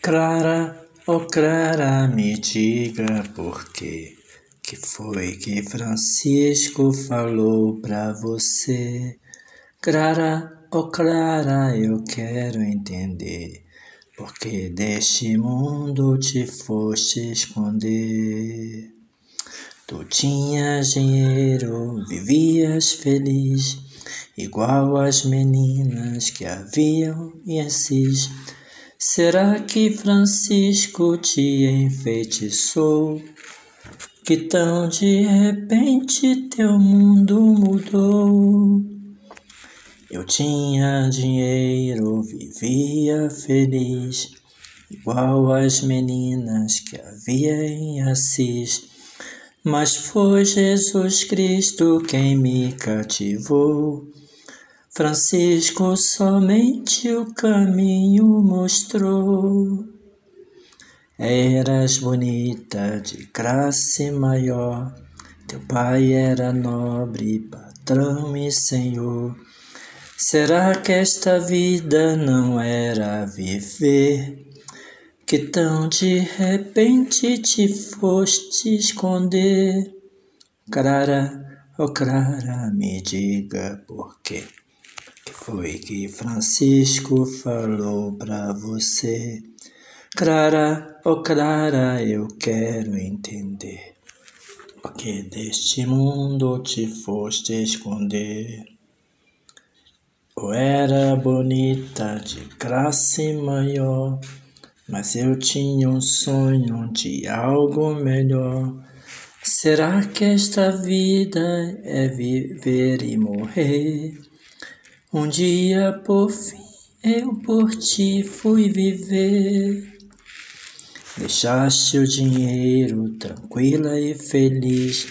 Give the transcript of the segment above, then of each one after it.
Clara, oh Clara, me diga por quê que foi que Francisco falou pra você. Clara, oh Clara, eu quero entender. Porque deste mundo te foste esconder. Tu tinhas dinheiro, vivias feliz, igual as meninas que haviam em Assis Será que Francisco te enfeitiçou? Que tão de repente teu mundo mudou? Eu tinha dinheiro, vivia feliz, igual as meninas que havia em Assis. Mas foi Jesus Cristo quem me cativou Francisco somente o caminho mostrou. Eras bonita de classe maior, teu pai era nobre, patrão e senhor. Será que esta vida não era viver? Que tão de repente te foste esconder? Clara, oh Clara, me diga por quê foi que Francisco falou pra você? Clara, oh Clara, eu quero entender. Porque deste mundo te foste esconder. Eu era bonita de classe maior, mas eu tinha um sonho de algo melhor. Será que esta vida é viver e morrer? Um dia por fim eu por ti fui viver. Deixaste o dinheiro tranquila e feliz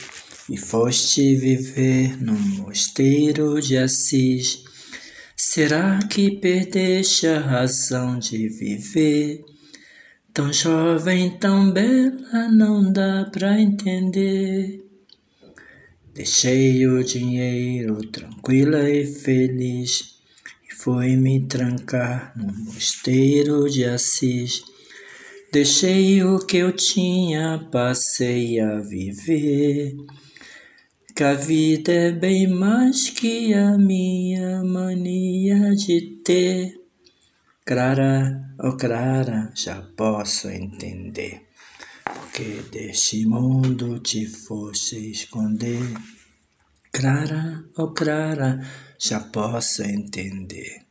e foste viver num mosteiro de Assis. Será que perdeste a razão de viver? Tão jovem, tão bela, não dá pra entender. Deixei o dinheiro tranquila e feliz e fui me trancar no mosteiro de Assis. Deixei o que eu tinha, passei a viver. Que a vida é bem mais que a minha mania de ter. Clara, oh Clara, já posso entender porque deste mundo te fosse esconder. Clara, oh Clara, já posso entender,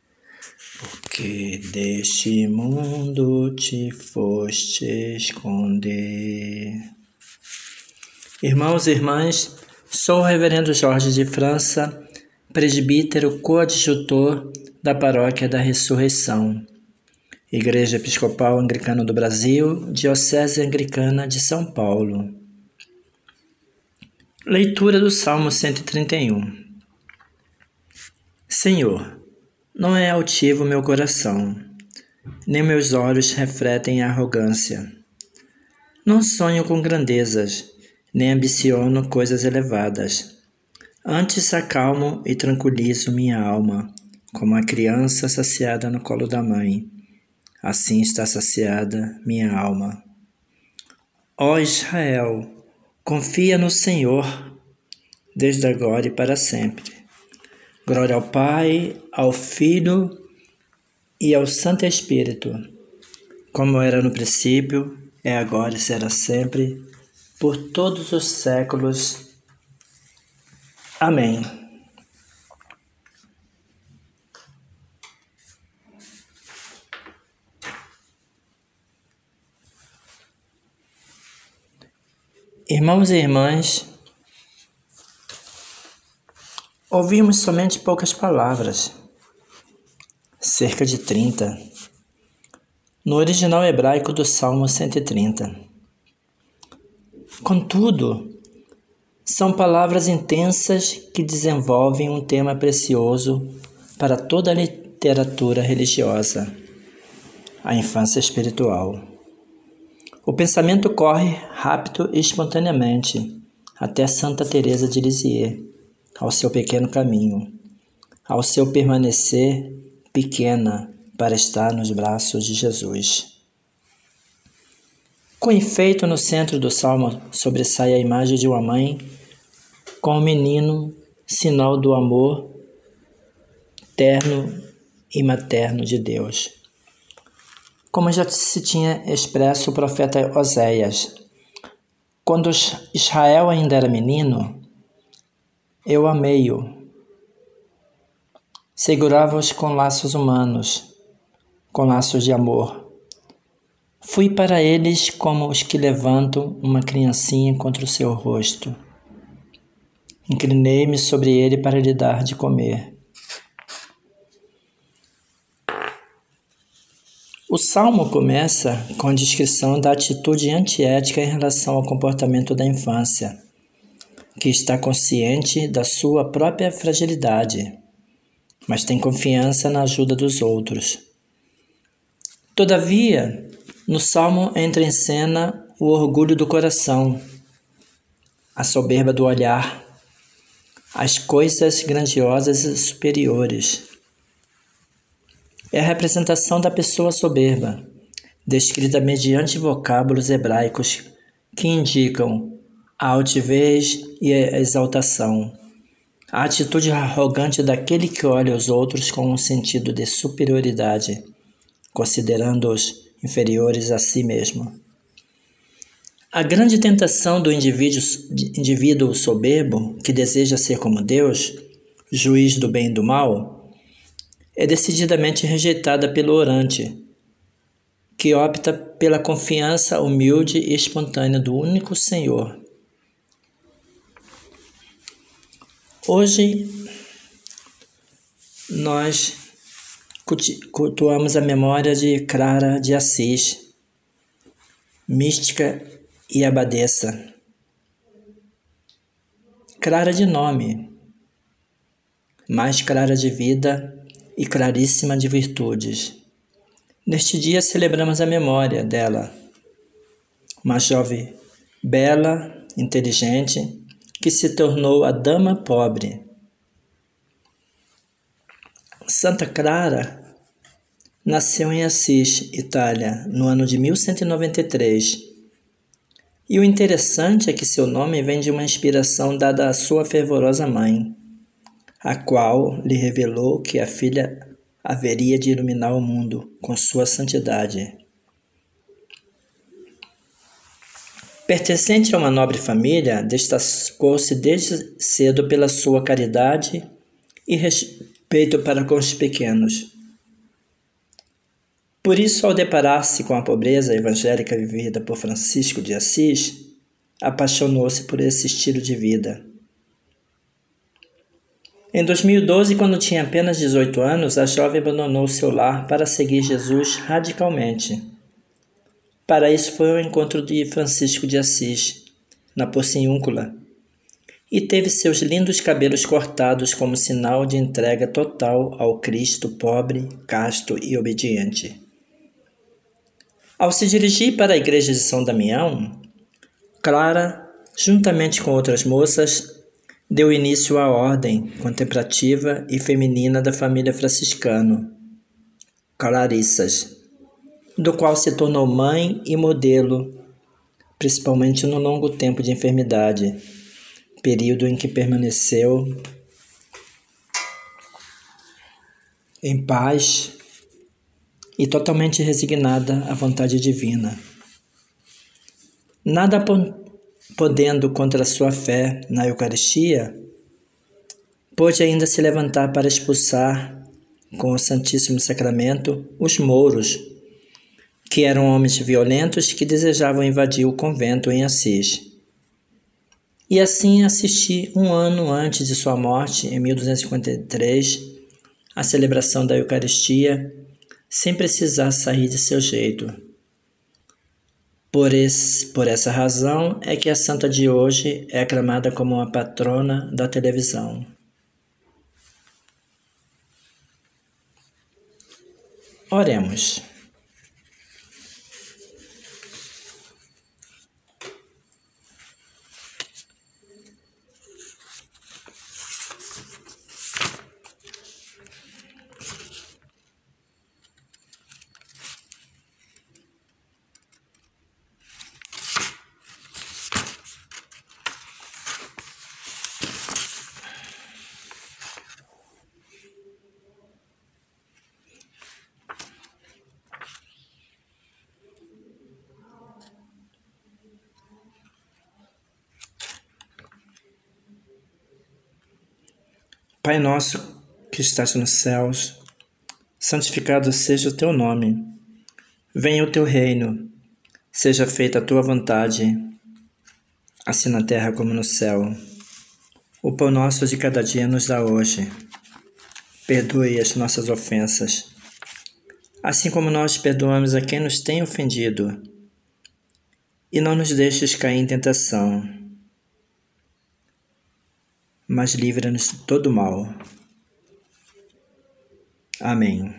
porque deste mundo te foste esconder. Irmãos e irmãs, sou o Reverendo Jorge de França, presbítero coadjutor da Paróquia da Ressurreição Igreja Episcopal Anglicana do Brasil, Diocese Anglicana de São Paulo. Leitura do Salmo 131 Senhor, não é altivo meu coração, nem meus olhos refletem arrogância. Não sonho com grandezas, nem ambiciono coisas elevadas. Antes acalmo e tranquilizo minha alma, como a criança saciada no colo da mãe assim está saciada minha alma. Ó Israel, confia no Senhor, desde agora e para sempre. Glória ao Pai, ao Filho e ao Santo Espírito, como era no princípio, é agora e será sempre, por todos os séculos. Amém. Irmãos e irmãs, ouvimos somente poucas palavras, cerca de 30, no original hebraico do Salmo 130. Contudo, são palavras intensas que desenvolvem um tema precioso para toda a literatura religiosa, a infância espiritual. O pensamento corre rápido e espontaneamente até Santa Teresa de Lisieux, ao seu pequeno caminho, ao seu permanecer pequena para estar nos braços de Jesus. Com efeito, no centro do salmo sobressai a imagem de uma mãe com o um menino, sinal do amor terno e materno de Deus. Como já se tinha expresso o profeta Oséias, quando Israel ainda era menino, eu amei-o. Segurava-os com laços humanos, com laços de amor Fui para eles como os que levantam uma criancinha contra o seu rosto. Inclinei-me sobre ele para lhe dar de comer. O salmo começa com a descrição da atitude antiética em relação ao comportamento da infância, que está consciente da sua própria fragilidade, mas tem confiança na ajuda dos outros. Todavia, no salmo entra em cena o orgulho do coração, a soberba do olhar, as coisas grandiosas e superiores. É a representação da pessoa soberba, descrita mediante vocábulos hebraicos que indicam a altivez e a exaltação, a atitude arrogante daquele que olha os outros com um sentido de superioridade, considerando-os inferiores a si mesmo. A grande tentação do indivíduo, indivíduo soberbo que deseja ser como Deus, juiz do bem e do mal, é decididamente rejeitada pelo orante, que opta pela confiança humilde e espontânea do único Senhor. Hoje, nós cultuamos a memória de Clara de Assis, mística e abadesa. Clara de nome, mais clara de vida e claríssima de virtudes. Neste dia celebramos a memória dela, uma jovem bela, inteligente, que se tornou a dama pobre Santa Clara nasceu em Assis, Itália, no ano de 1193. E o interessante é que seu nome vem de uma inspiração dada à sua fervorosa mãe, a qual lhe revelou que a filha haveria de iluminar o mundo com sua santidade. Pertencente a uma nobre família, destacou-se desde cedo pela sua caridade e peito para com os pequenos. Por isso, ao deparar-se com a pobreza evangélica vivida por Francisco de Assis, apaixonou-se por esse estilo de vida. Em 2012, quando tinha apenas 18 anos, a jovem abandonou seu lar para seguir Jesus radicalmente. Para isso foi o encontro de Francisco de Assis, na Porciúncula, e teve seus lindos cabelos cortados como sinal de entrega total ao Cristo pobre, casto e obediente. Ao se dirigir para a igreja de São Damião, Clara, juntamente com outras moças, deu início à ordem contemplativa e feminina da família franciscana, Clarissas, do qual se tornou mãe e modelo, principalmente no longo tempo de enfermidade período em que permaneceu em paz e totalmente resignada à vontade divina. Nada podendo contra sua fé na Eucaristia, pôde ainda se levantar para expulsar com o Santíssimo Sacramento os mouros, que eram homens violentos que desejavam invadir o convento em Assis. E assim assisti um ano antes de sua morte, em 1253, à celebração da Eucaristia, sem precisar sair de seu jeito. Por, esse, por essa razão é que a santa de hoje é aclamada como uma patrona da televisão. Oremos. Pai nosso que estás nos céus, santificado seja o teu nome. Venha o teu reino, seja feita a tua vontade, assim na terra como no céu. O pão nosso de cada dia nos dá hoje. Perdoe as nossas ofensas, assim como nós perdoamos a quem nos tem ofendido. E não nos deixes cair em tentação, mas livra-nos de todo mal. Amém.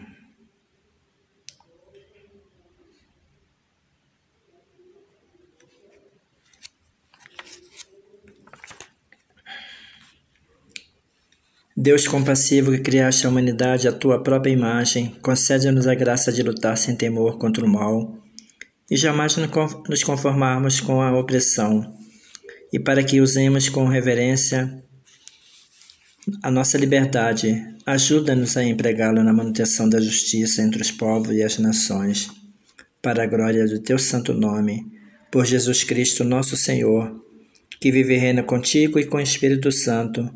Deus compassivo que criaste a humanidade à tua própria imagem, concede-nos a graça de lutar sem temor contra o mal e jamais nos conformarmos com a opressão, e para que usemos com reverência a nossa liberdade, ajuda-nos a empregá-la na manutenção da justiça entre os povos e as nações, para a glória do teu santo nome, por Jesus Cristo, nosso Senhor, que vive e reina contigo e com o Espírito Santo,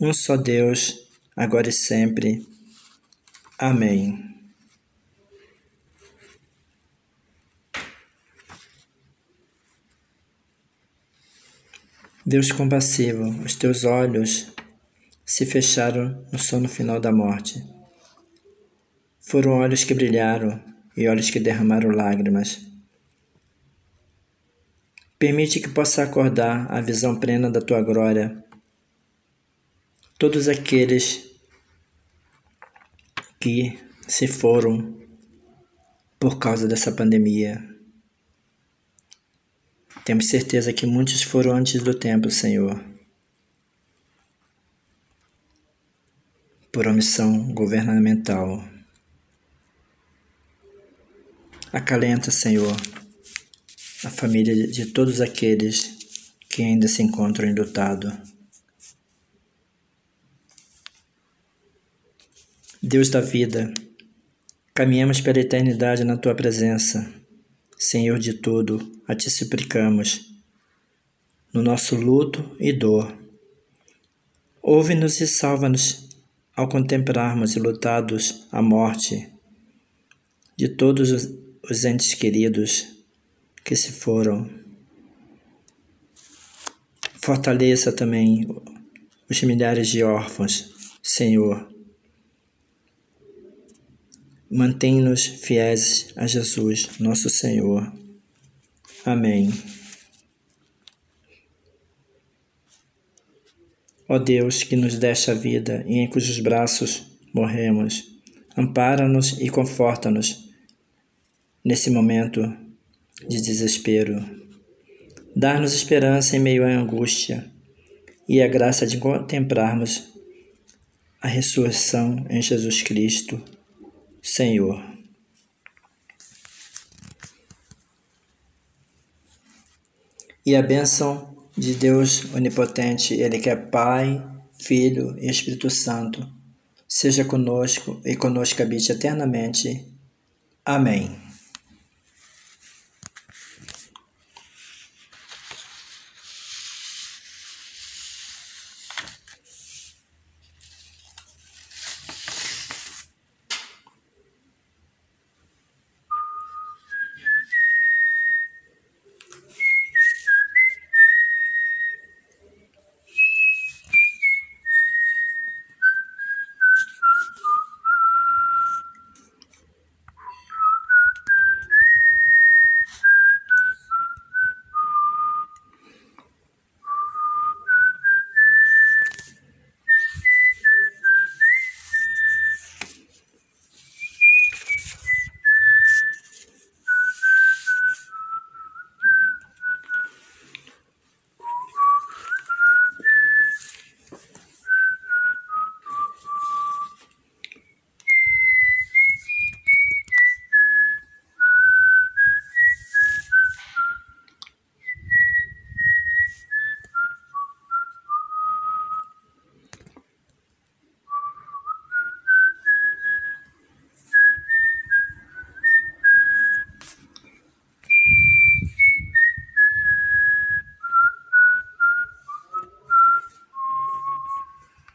um só Deus, agora e sempre. Amém. Deus compassivo, os teus olhos se fecharam no sono final da morte. Foram olhos que brilharam e olhos que derramaram lágrimas. Permite que possa acordar a visão plena da tua glória. Todos aqueles que se foram por causa dessa pandemia. Temos certeza que muitos foram antes do tempo, Senhor. Por omissão governamental. Acalenta, Senhor, a família de todos aqueles que ainda se encontram enlutados. Deus da vida, caminhamos pela eternidade na tua presença. Senhor de tudo, a ti suplicamos, no nosso luto e dor. Ouve-nos e salva-nos ao contemplarmos lutados a morte de todos os entes queridos que se foram. Fortaleça também os milhares de órfãos, Senhor. Mantém-nos fiéis a Jesus, nosso Senhor. Amém. Ó Deus, que nos deste a vida e em cujos braços morremos, ampara-nos e conforta-nos nesse momento de desespero. Dá-nos esperança em meio à angústia e a graça de contemplarmos a ressurreição em Jesus Cristo, Senhor. E a bênção de Deus onipotente, Ele que é Pai, Filho e Espírito Santo, seja conosco e conosco habite eternamente. Amém.